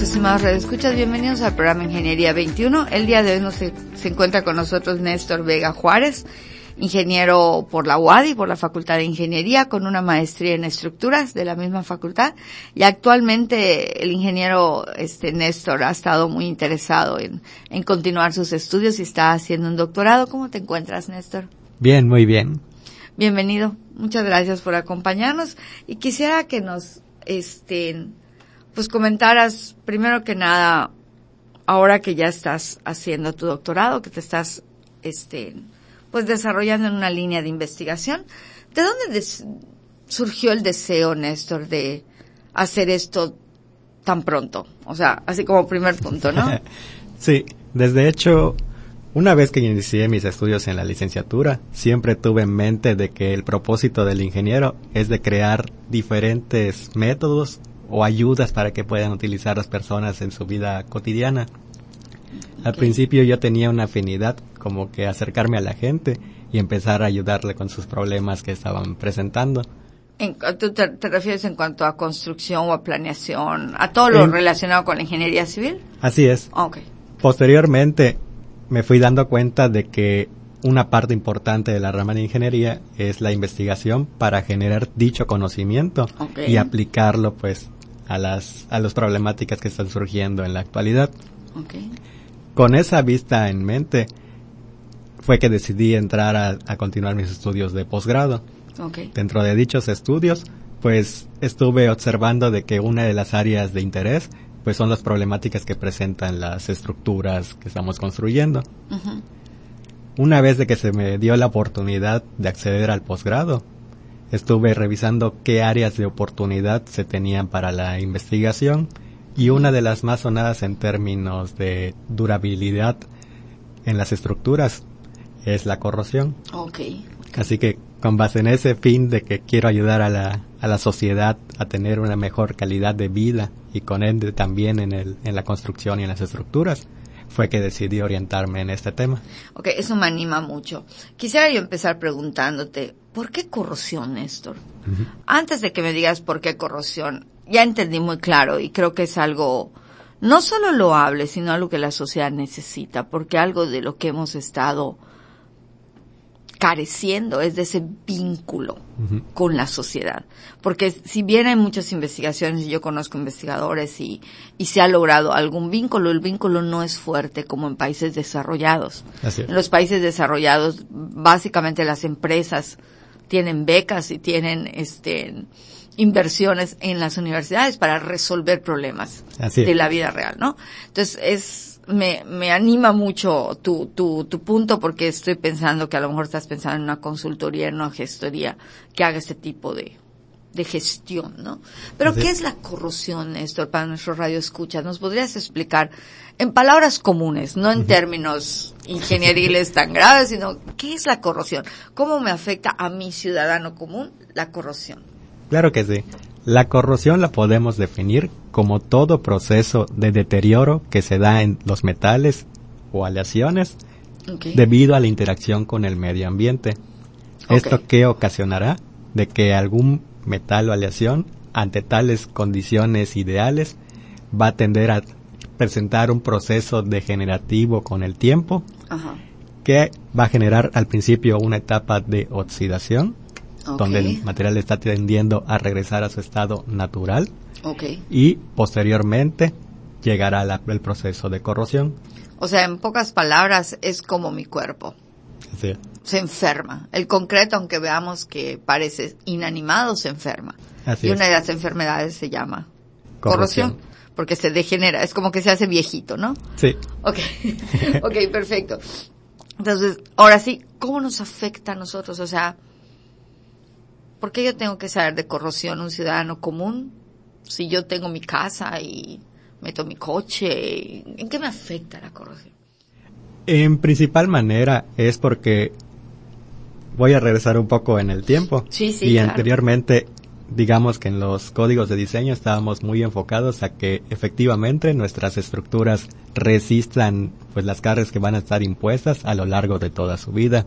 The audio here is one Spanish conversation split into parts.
Estimados radioescuchas. Bienvenidos al programa Ingeniería 21. El día de hoy nos, se, se encuentra con nosotros Néstor Vega Juárez, ingeniero por la UADI, por la Facultad de Ingeniería, con una maestría en estructuras de la misma facultad. Y actualmente el ingeniero este, Néstor ha estado muy interesado en, en continuar sus estudios y está haciendo un doctorado. ¿Cómo te encuentras, Néstor? Bien, muy bien. Bienvenido. Muchas gracias por acompañarnos. Y quisiera que nos, este, pues comentaras, primero que nada, ahora que ya estás haciendo tu doctorado, que te estás, este, pues desarrollando en una línea de investigación, ¿de dónde surgió el deseo, Néstor, de hacer esto tan pronto? O sea, así como primer punto, ¿no? sí, desde hecho, una vez que inicié mis estudios en la licenciatura, siempre tuve en mente de que el propósito del ingeniero es de crear diferentes métodos o ayudas para que puedan utilizar las personas en su vida cotidiana. Al principio yo tenía una afinidad como que acercarme a la gente y empezar a ayudarle con sus problemas que estaban presentando. En, ¿Tú te, te, refieres en cuanto a construcción o a planeación, a todo lo en, relacionado con la ingeniería civil? Así es. Okay. Posteriormente me fui dando cuenta de que una parte importante de la rama de ingeniería es la investigación para generar dicho conocimiento okay. y aplicarlo pues a las a las problemáticas que están surgiendo en la actualidad. Okay. Con esa vista en mente fue que decidí entrar a, a continuar mis estudios de posgrado. Okay. Dentro de dichos estudios, pues estuve observando de que una de las áreas de interés pues son las problemáticas que presentan las estructuras que estamos construyendo. Uh -huh. Una vez de que se me dio la oportunidad de acceder al posgrado, estuve revisando qué áreas de oportunidad se tenían para la investigación y una de las más sonadas en términos de durabilidad en las estructuras es la corrosión. Okay. Así que con base en ese fin de que quiero ayudar a la, a la sociedad a tener una mejor calidad de vida y con ende también en, el, en la construcción y en las estructuras, fue que decidí orientarme en este tema. Ok, eso me anima mucho. Quisiera yo empezar preguntándote, ¿por qué corrosión, Néstor? Uh -huh. Antes de que me digas por qué corrosión, ya entendí muy claro y creo que es algo no solo loable, sino algo que la sociedad necesita, porque algo de lo que hemos estado careciendo es de ese vínculo uh -huh. con la sociedad. Porque si bien hay muchas investigaciones, y yo conozco investigadores y, y se ha logrado algún vínculo, el vínculo no es fuerte como en países desarrollados. En los países desarrollados, básicamente las empresas tienen becas y tienen este inversiones en las universidades para resolver problemas de la vida real, ¿no? Entonces es me, me anima mucho tu, tu, tu punto porque estoy pensando que a lo mejor estás pensando en una consultoría, en una gestoría que haga este tipo de, de gestión, ¿no? Pero Sí. ¿qué es la corrosión, Néstor, para nuestro radio escucha? ¿Nos podrías explicar en palabras comunes, no en términos ingenieriles tan graves, sino qué es la corrosión? ¿Cómo me afecta a mi ciudadano común la corrosión? Claro que sí. La corrosión la podemos definir como todo proceso de deterioro que se da en los metales o aleaciones Okay. debido a la interacción con el medio ambiente. Esto que ocasionará de que algún metal o aleación ante tales condiciones ideales va a tender a presentar un proceso degenerativo con el tiempo Ajá. que va a generar al principio una etapa de oxidación Donde el material está tendiendo a regresar a su estado natural Ok. y posteriormente llegará la- el proceso de corrosión. O sea, en pocas palabras, es como mi cuerpo. Así es. Se enferma. El concreto, aunque veamos que parece inanimado, se enferma. Así y es. una de las enfermedades se llama corrosión. Corrosión. porque se degenera. Es como que se hace viejito, ¿no? Sí. Ok, ok, perfecto. Entonces, ahora sí, ¿cómo nos afecta a nosotros? O sea, ¿por qué yo tengo que saber de corrosión un ciudadano común si yo tengo mi casa y meto mi coche? ¿En qué me afecta la corrosión? En principal manera es porque voy a regresar un poco en el tiempo. Sí, sí, y claro. anteriormente, digamos que en los códigos de diseño estábamos muy enfocados a que efectivamente nuestras estructuras resistan pues las cargas que van a estar impuestas a lo largo de toda su vida.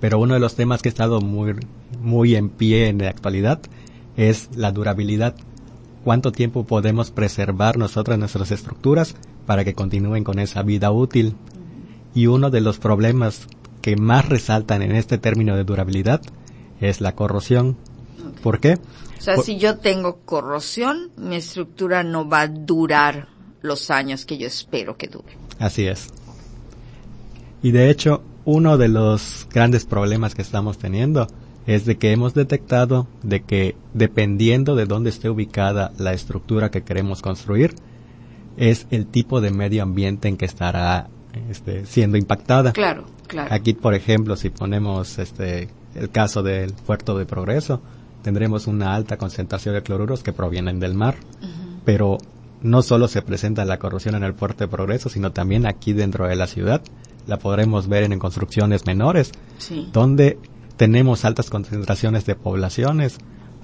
Pero uno de los temas que ha estado muy, muy en pie en la actualidad es la durabilidad. ¿Cuánto tiempo podemos preservar nosotras nuestras estructuras para que continúen con esa vida útil? Y uno de los problemas que más resaltan en este término de durabilidad es la corrosión. ¿Por qué? O sea, Por- si yo tengo corrosión, mi estructura no va a durar los años que yo espero que dure. Así es. Y de hecho, uno de los grandes problemas que estamos teniendo es de que hemos detectado de que dependiendo de dónde esté ubicada la estructura que queremos construir, es el tipo de medio ambiente en que estará este, siendo impactada. Claro, claro. Aquí, por ejemplo, si ponemos este el caso del puerto de Progreso, tendremos una alta concentración de cloruros que provienen del mar. Pero no solo se presenta la corrosión en el puerto de Progreso, sino también aquí dentro de la ciudad. La podremos ver en, construcciones menores, Sí. donde tenemos altas concentraciones de poblaciones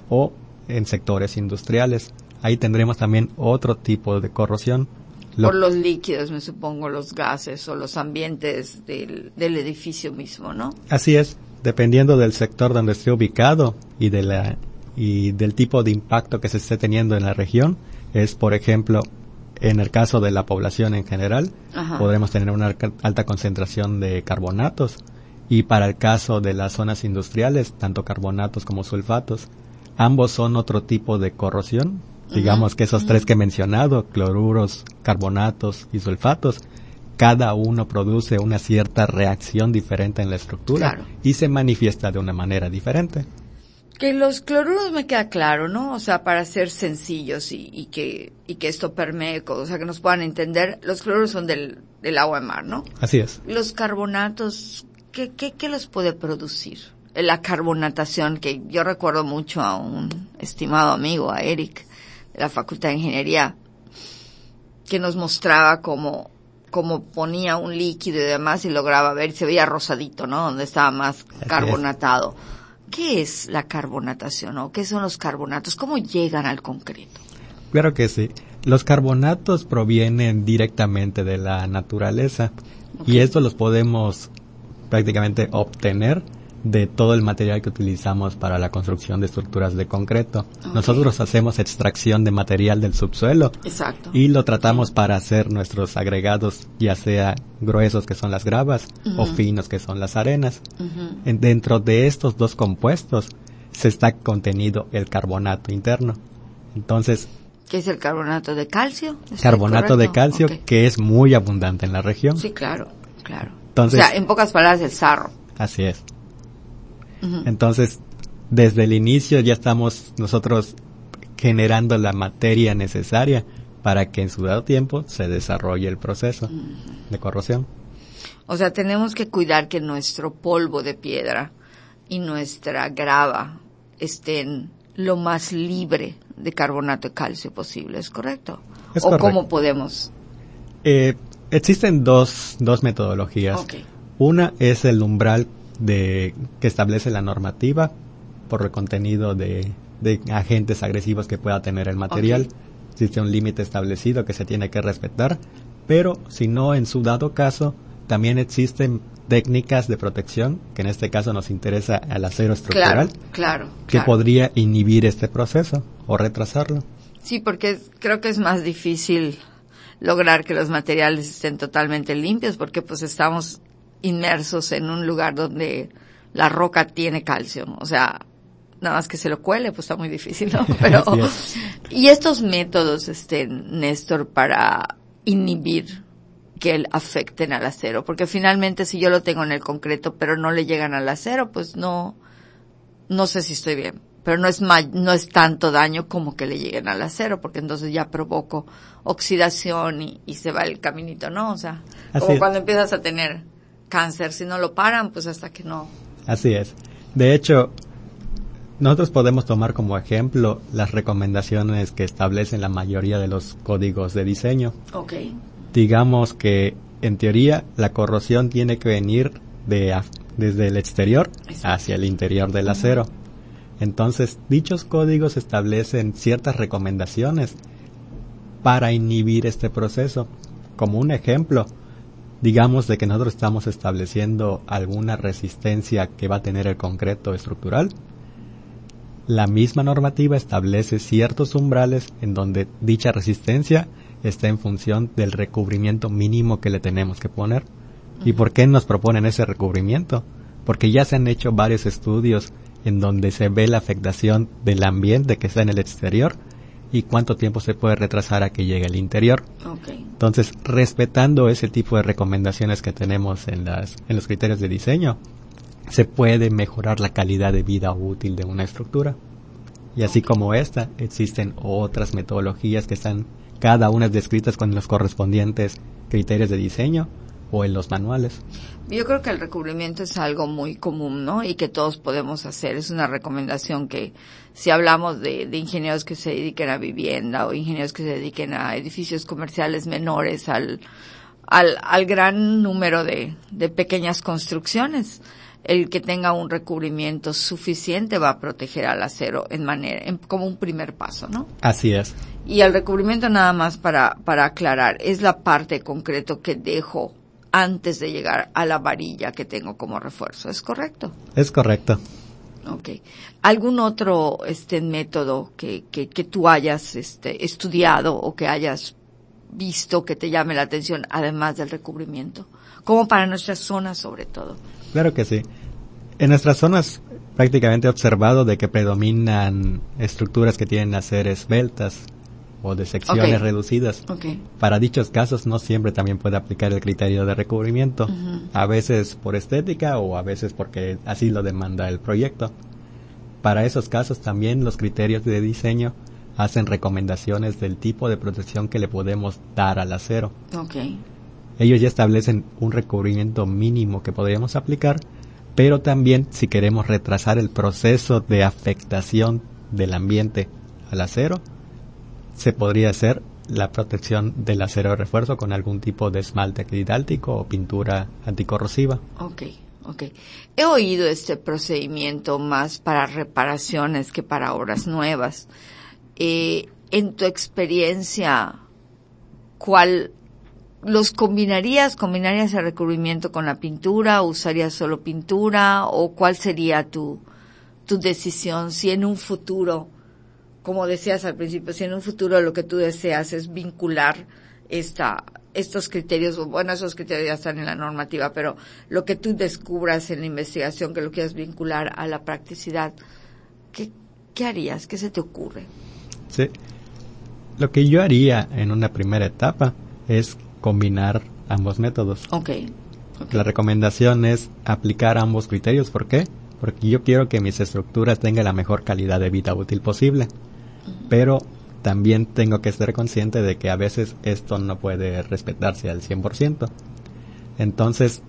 o en sectores industriales. Ahí tendremos también otro tipo de corrosión. Lo- Por los líquidos, me supongo, los gases o los ambientes del, del edificio mismo, ¿no? Así es, dependiendo del sector donde esté ubicado y de la y del tipo de impacto que se esté teniendo en la región, es por ejemplo, en el caso de la población en general, Ajá. podremos tener una alta concentración de carbonatos y para el caso de las zonas industriales, tanto carbonatos como sulfatos, ambos son otro tipo de corrosión. Digamos que esos tres que he mencionado, cloruros, carbonatos y sulfatos, cada uno produce una cierta reacción diferente en la estructura Claro. y se manifiesta de una manera diferente. Que los cloruros me queda claro, ¿no? O sea, para ser sencillos y, y que, y que esto permee, o sea, que nos puedan entender, los cloruros son del, del agua de mar, ¿no? Así es. Los carbonatos, ¿qué, qué, qué los puede producir? La carbonatación, que yo recuerdo mucho a un estimado amigo, a Eric, de la Facultad de Ingeniería, que nos mostraba cómo, cómo ponía un líquido y demás y lograba ver, se veía rosadito, ¿no? Donde estaba más carbonatado. ¿Qué es la carbonatación o qué son los carbonatos? ¿Cómo llegan al concreto? Claro que sí. Los carbonatos provienen directamente de la naturaleza y estos los podemos prácticamente obtener de todo el material que utilizamos para la construcción de estructuras de concreto. Nosotros hacemos extracción de material del subsuelo Exacto. y lo tratamos para hacer nuestros agregados, ya sea gruesos que son las gravas o finos que son las arenas. En- dentro de estos dos compuestos se está contenido el carbonato interno. Entonces, ¿Qué es el carbonato de calcio? ¿Estoy carbonato de calcio que es muy abundante en la región. Sí, claro, claro. Entonces- o sea, en pocas palabras, el sarro. Así es. Entonces, desde el inicio ya estamos nosotros generando la materia necesaria para que en su dado tiempo se desarrolle el proceso de corrosión. O sea, tenemos que cuidar que nuestro polvo de piedra y nuestra grava estén lo más libre de carbonato de calcio posible, ¿es correcto? Es ¿O correcto. cómo podemos? Eh, existen dos, dos metodologías. Una es el umbral de, que establece la normativa por el contenido de, de agentes agresivos que pueda tener el material. Existe un límite establecido que se tiene que respetar, pero si no, en su dado caso, también existen técnicas de protección, que en este caso nos interesa al acero estructural, Claro, claro. que claro. podría inhibir este proceso o retrasarlo. Sí, porque creo que es más difícil lograr que los materiales estén totalmente limpios porque pues estamos inmersos en un lugar donde la roca tiene calcio. O sea, nada más que se lo cuele, pues está muy difícil, ¿no? Pero, y estos métodos, este, Néstor, para inhibir que afecten al acero, porque finalmente si yo lo tengo en el concreto pero no le llegan al acero, pues no, no sé si estoy bien, pero no es ma- no es tanto daño como que le lleguen al acero, porque entonces ya provoco oxidación y, y se va el caminito, ¿no? O sea, Así como es. cuando empiezas a tener cáncer, si no lo paran, pues hasta que no. Así es. De hecho, nosotros podemos tomar como ejemplo las recomendaciones que establecen la mayoría de los códigos de diseño. Ok. Digamos que en teoría, la corrosión tiene que venir de, desde el exterior hacia el interior del acero. Entonces, dichos códigos establecen ciertas recomendaciones para inhibir este proceso. Como un ejemplo, digamos de que nosotros estamos estableciendo alguna resistencia que va a tener el concreto estructural. La misma normativa establece ciertos umbrales en donde dicha resistencia está en función del recubrimiento mínimo que le tenemos que poner. ¿Y por qué nos proponen ese recubrimiento? Porque ya se han hecho varios estudios en donde se ve la afectación del ambiente que está en el exterior y cuánto tiempo se puede retrasar a que llegue al interior. Entonces, respetando ese tipo de recomendaciones que tenemos en, las, en los criterios de diseño, se puede mejorar la calidad de vida útil de una estructura. Y así como esta, existen otras metodologías que están cada una descritas con los correspondientes criterios de diseño o en los manuales. Yo creo que el recubrimiento es algo muy común, ¿no? Y que todos podemos hacer. Es una recomendación que si hablamos de, de ingenieros que se dediquen a vivienda o ingenieros que se dediquen a edificios comerciales menores al, al, al gran número de, de pequeñas construcciones, el que tenga un recubrimiento suficiente va a proteger al acero en manera, como un primer paso, ¿no? Así es. Y el recubrimiento nada más para, para aclarar, es la parte concreto que dejo antes de llegar a la varilla que tengo como refuerzo, ¿es correcto? Es correcto. Ok. ¿Algún otro este método que, que, que tú hayas este, estudiado o que hayas visto que te llame la atención, además del recubrimiento? Como para nuestras zonas sobre todo. Claro que sí. En nuestras zonas prácticamente he observado de que predominan estructuras que tienen a ser esbeltas o de secciones reducidas. Para dichos casos no siempre también puede aplicar el criterio de recubrimiento, a veces por estética o a veces porque así lo demanda el proyecto. Para esos casos también los criterios de diseño hacen recomendaciones del tipo de protección que le podemos dar al acero. Ellos ya establecen un recubrimiento mínimo que podríamos aplicar, pero también si queremos retrasar el proceso de afectación del ambiente al acero, se podría hacer la protección del acero de refuerzo con algún tipo de esmalte acridáltico o pintura anticorrosiva. Ok, ok. He oído este procedimiento más para reparaciones que para obras nuevas. Eh, en tu experiencia, ¿cuál los combinarías? ¿Combinarías el recubrimiento con la pintura? ¿Usarías solo pintura? ¿O cuál sería tu, tu decisión si en un futuro como decías al principio, si en un futuro lo que tú deseas es vincular esta, estos criterios, bueno, esos criterios ya están en la normativa, pero lo que tú descubras en la investigación que lo quieras vincular a la practicidad, ¿qué, qué harías? ¿Qué se te ocurre? Sí. Lo que yo haría en una primera etapa es combinar ambos métodos. Ok. La recomendación es aplicar ambos criterios. ¿Por qué? Porque yo quiero que mis estructuras tengan la mejor calidad de vida útil posible pero también tengo que ser consciente de que a veces esto no puede respetarse al 100%. Entonces,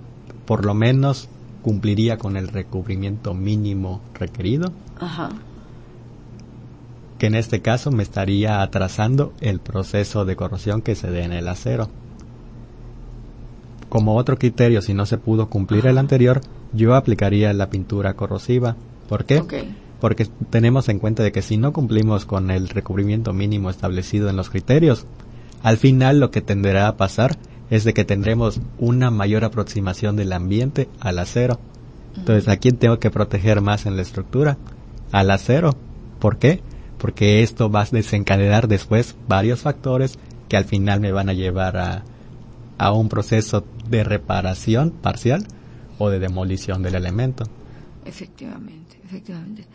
por lo menos cumpliría con el recubrimiento mínimo requerido. Que en este caso me estaría atrasando el proceso de corrosión que se dé en el acero. Como otro criterio, si no se pudo cumplir el anterior, yo aplicaría la pintura corrosiva. ¿Por qué? Porque tenemos en cuenta de que si no cumplimos con el recubrimiento mínimo establecido en los criterios, al final lo que tenderá a pasar es de que tendremos una mayor aproximación del ambiente al acero. Entonces, ¿a quién tengo que proteger más en la estructura? Al acero. ¿Por qué? Porque esto va a desencadenar después varios factores que al final me van a llevar a, a un proceso de reparación parcial o de demolición del elemento. Efectivamente, efectivamente.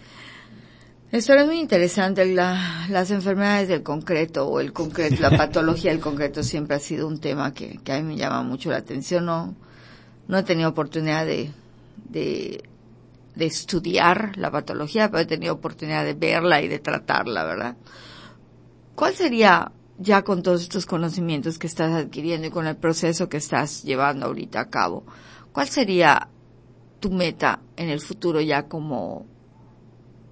Esto es muy interesante. La, las enfermedades del concreto o el concreto, la patología del concreto siempre ha sido un tema que, que a mí me llama mucho la atención. No, no he tenido oportunidad de, de, de estudiar la patología, pero he tenido oportunidad de verla y de tratarla, ¿verdad? ¿Cuál sería, ya con todos estos conocimientos que estás adquiriendo y con el proceso que estás llevando ahorita a cabo, cuál sería tu meta en el futuro ya como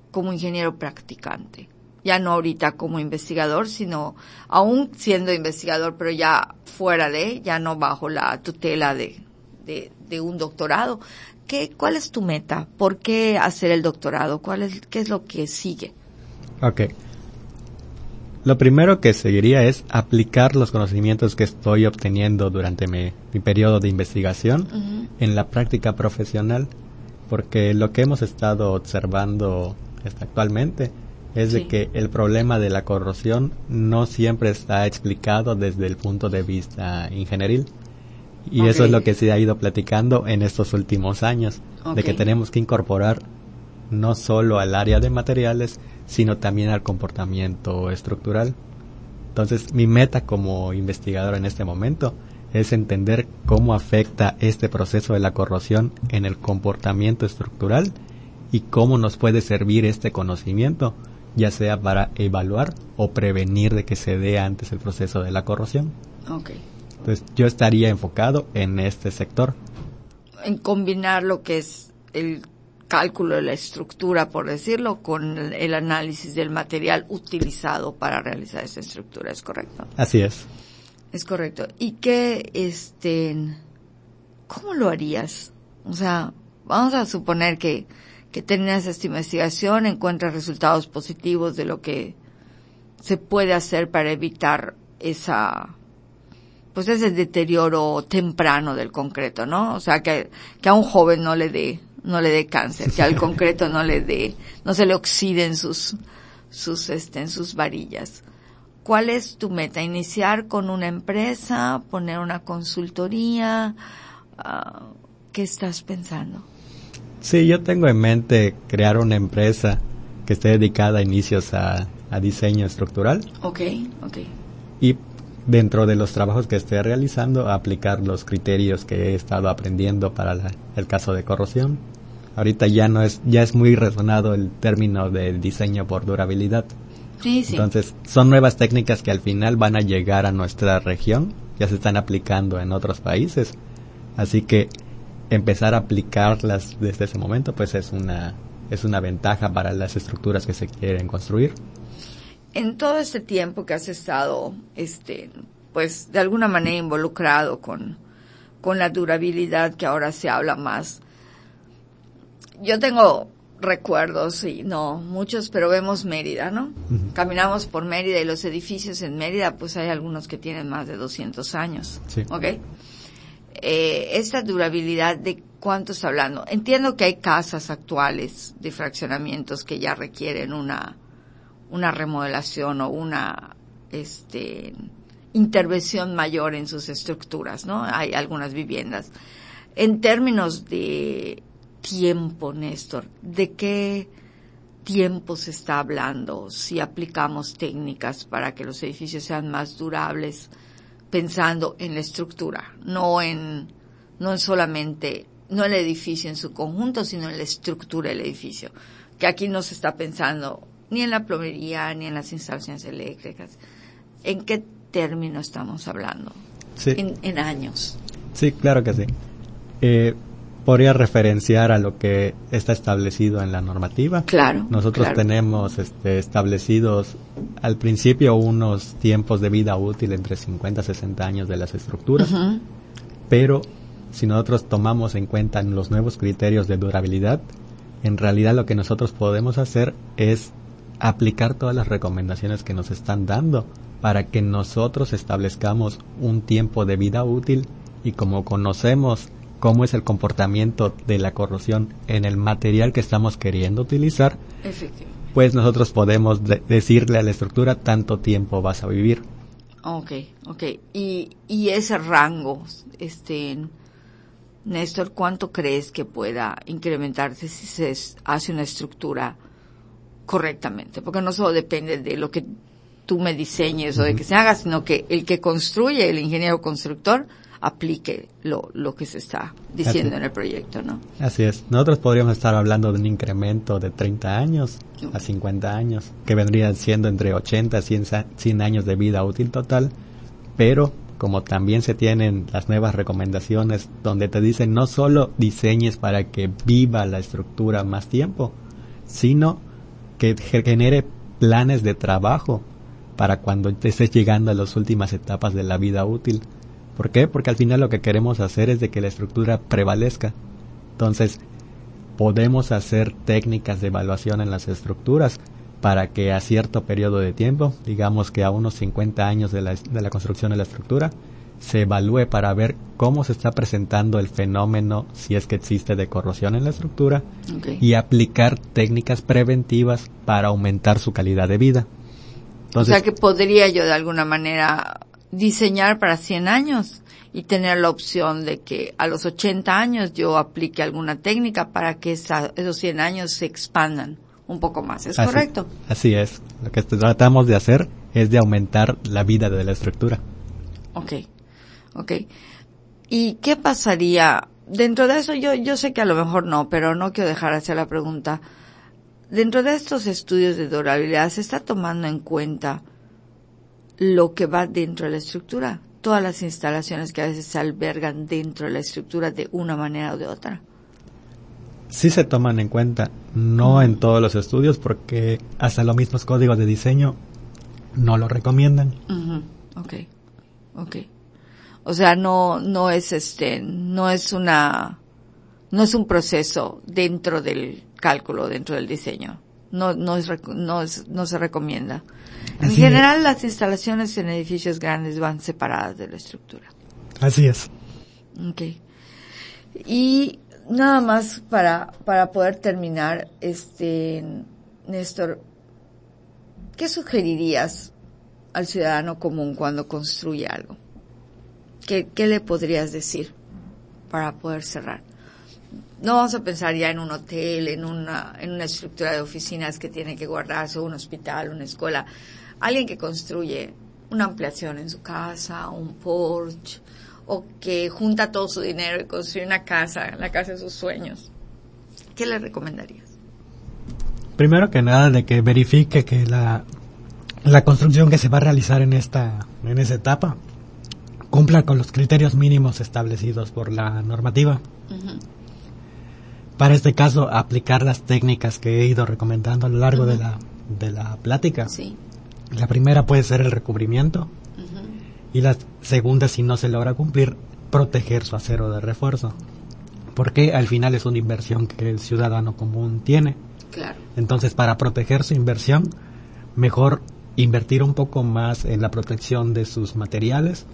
como ingeniero practicante? ya no ahorita como investigador, sino aún siendo investigador, pero ya fuera de, ya no bajo la tutela de, de, un doctorado. ¿Qué, ¿Cuál es tu meta? ¿Por qué hacer el doctorado? ¿Cuál es, ¿Qué es lo que sigue? Ok. Lo primero que seguiría es aplicar los conocimientos que estoy obteniendo durante mi, periodo de investigación en la práctica profesional, porque lo que hemos estado observando actualmente es de que el problema de la corrosión no siempre está explicado desde el punto de vista ingenieril. Y eso es lo que se ha ido platicando en estos últimos años, de que tenemos que incorporar no solo al área de materiales, sino también al comportamiento estructural. Entonces, mi meta como investigador en este momento es entender cómo afecta este proceso de la corrosión en el comportamiento estructural y cómo nos puede servir este conocimiento ya sea para evaluar o prevenir de que se dé antes el proceso de la corrosión. Okay. Entonces yo estaría enfocado en este sector. En combinar lo que es el cálculo de la estructura, por decirlo, con el análisis del material utilizado para realizar esa estructura, ¿es correcto? Así es. Es correcto. ¿Y qué, este, cómo lo harías? O sea, vamos a suponer que que terminas esta investigación, encuentras resultados positivos de lo que se puede hacer para evitar esa, pues ese deterioro temprano del concreto, ¿no? O sea, que, que a un joven no le dé, no le dé cáncer, que al concreto no le dé, no se le oxiden sus, sus, este, en sus varillas. ¿Cuál es tu meta? ¿Iniciar con una empresa? ¿Poner una consultoría? Ah, ¿Qué estás pensando? Sí, yo tengo en mente crear una empresa que esté dedicada a inicios a, diseño estructural. Ok, ok. Y dentro de los trabajos que esté realizando, aplicar los criterios que he estado aprendiendo para el caso de corrosión. Ahorita ya no es, ya es muy resonado el término de diseño por durabilidad. Sí, sí. Entonces, son nuevas técnicas que al final van a llegar a nuestra región, ya se están aplicando en otros países. Así que empezar a aplicarlas desde ese momento, pues es una, es una ventaja para las estructuras que se quieren construir. En todo este tiempo que has estado, este, pues de alguna manera involucrado con, con la durabilidad que ahora se habla más, yo tengo recuerdos, y no muchos, pero vemos Mérida, ¿no? Caminamos por Mérida y los edificios en Mérida, pues hay algunos que tienen más de 200 años. Sí. ¿Ok? eh, esta durabilidad de cuánto está hablando. Entiendo que hay casas actuales de fraccionamientos que ya requieren una, una remodelación o una, este, intervención mayor en sus estructuras, ¿no? Hay algunas viviendas. En términos de tiempo, Néstor, ¿de qué tiempo se está hablando si aplicamos técnicas para que los edificios sean más durables? pensando en la estructura, no en, no en solamente, no el edificio en su conjunto, sino en la estructura del edificio. Que aquí no se está pensando ni en la plomería, ni en las instalaciones eléctricas. ¿En qué término estamos hablando? Sí. En, años. Sí, claro que sí. Eh, podría referenciar a lo que está establecido en la normativa. Claro. Nosotros tenemos este, establecidos al principio unos tiempos de vida útil entre 50 y 60 años de las estructuras, pero si nosotros tomamos en cuenta los nuevos criterios de durabilidad, en realidad lo que nosotros podemos hacer es aplicar todas las recomendaciones que nos están dando para que nosotros establezcamos un tiempo de vida útil y como conocemos cómo es el comportamiento de la corrosión en el material que estamos queriendo utilizar, pues nosotros podemos decirle a la estructura tanto tiempo vas a vivir. Ok, ok. Y, y ese rango, este, Néstor, ¿cuánto crees que pueda incrementarse si se hace una estructura correctamente? Porque no solo depende de lo que tú me diseñes o de que se haga, sino que el que construye, el ingeniero constructor, aplique lo, lo que se está diciendo en el proyecto, ¿no? Así es. Nosotros podríamos estar hablando de un incremento de 30 años a 50 años, que vendrían siendo entre 80 a 100, 100 años de vida útil total, pero como también se tienen las nuevas recomendaciones donde te dicen no solo diseñes para que viva la estructura más tiempo, sino que genere planes de trabajo para cuando estés llegando a las últimas etapas de la vida útil. ¿Por qué? Porque al final lo que queremos hacer es de que la estructura prevalezca. Entonces, podemos hacer técnicas de evaluación en las estructuras para que a cierto periodo de tiempo, digamos que a unos 50 años de la, de la construcción de la estructura, se evalúe para ver cómo se está presentando el fenómeno, si es que existe de corrosión en la estructura, y aplicar técnicas preventivas para aumentar su calidad de vida. o sea que podría yo de alguna manera diseñar para 100 años y tener la opción de que a los 80 años yo aplique alguna técnica para que esos 100 años se expandan un poco más. ¿Es correcto? Así es. Lo que tratamos de hacer es de aumentar la vida de la estructura. Ok. Ok. ¿Y qué pasaría? Dentro de eso, yo, yo sé que a lo mejor no, pero no quiero dejar de hacer la pregunta. Dentro de estos estudios de durabilidad, ¿se está tomando en cuenta lo que va dentro de la estructura? Todas las instalaciones que a veces se albergan dentro de la estructura de una manera o de otra. Sí se toman en cuenta, no en todos los estudios, porque hasta los mismos códigos de diseño no lo recomiendan. Ok, ok. O sea, no, no es este, no es una, no es un proceso dentro del cálculo, dentro del diseño. No, no es, no es, no se recomienda. En general, las instalaciones en edificios grandes van separadas de la estructura. Así es. Okay. Y nada más para, para poder terminar, este, Néstor, ¿qué sugerirías al ciudadano común cuando construye algo? ¿Qué, ¿Qué le podrías decir para poder cerrar? No vamos a pensar ya en un hotel, en una, en una estructura de oficinas que tiene que guardarse, un hospital, una escuela. Alguien que construye una ampliación en su casa, un porche, o que junta todo su dinero y construye una casa, la casa de sus sueños. ¿Qué le recomendarías? Primero que nada, de que verifique que la, la construcción que se va a realizar en esta, en esa etapa cumpla con los criterios mínimos establecidos por la normativa. Para este caso, aplicar las técnicas que he ido recomendando a lo largo de, la, de la plática. Sí. La primera puede ser el recubrimiento y la segunda, si no se logra cumplir, proteger su acero de refuerzo. Porque al final es una inversión que el ciudadano común tiene. Claro. Entonces, para proteger su inversión, mejor invertir un poco más en la protección de sus materiales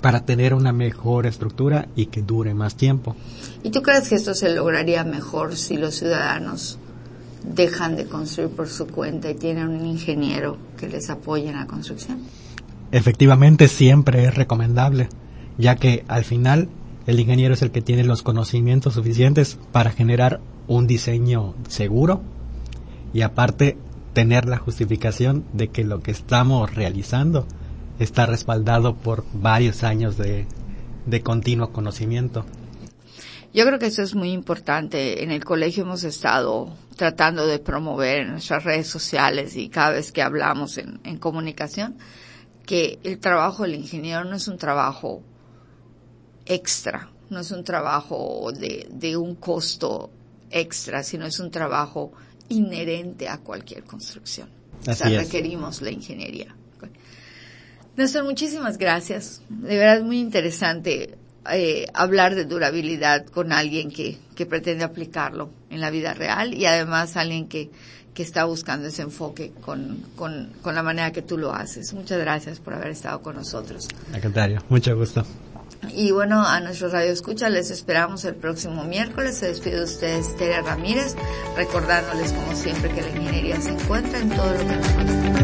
para tener una mejor estructura y que dure más tiempo. ¿Y tú crees que esto se lograría mejor si los ciudadanos dejan de construir por su cuenta y tienen un ingeniero que les apoye en la construcción? Efectivamente, siempre es recomendable, ya que al final el ingeniero es el que tiene los conocimientos suficientes para generar un diseño seguro y aparte tener la justificación de que lo que estamos realizando está respaldado por varios años de, de continuo conocimiento. Yo creo que eso es muy importante. En el colegio hemos estado tratando de promover en nuestras redes sociales y cada vez que hablamos en, en comunicación que el trabajo del ingeniero no es un trabajo extra, no es un trabajo de, de un costo extra, sino es un trabajo inherente a cualquier construcción. o sea, requerimos la ingeniería. Néstor, muchísimas gracias. De verdad es muy interesante eh, hablar de durabilidad con alguien que, que pretende aplicarlo en la vida real y además alguien que, que está buscando ese enfoque con, con, con, la manera que tú lo haces. Muchas gracias por haber estado con nosotros. Al contrario, mucho gusto. Y bueno, a nuestro radio escucha les esperamos el próximo miércoles. Se despide de ustedes Tere Ramírez, recordándoles como siempre que la ingeniería se encuentra en todo lo que nos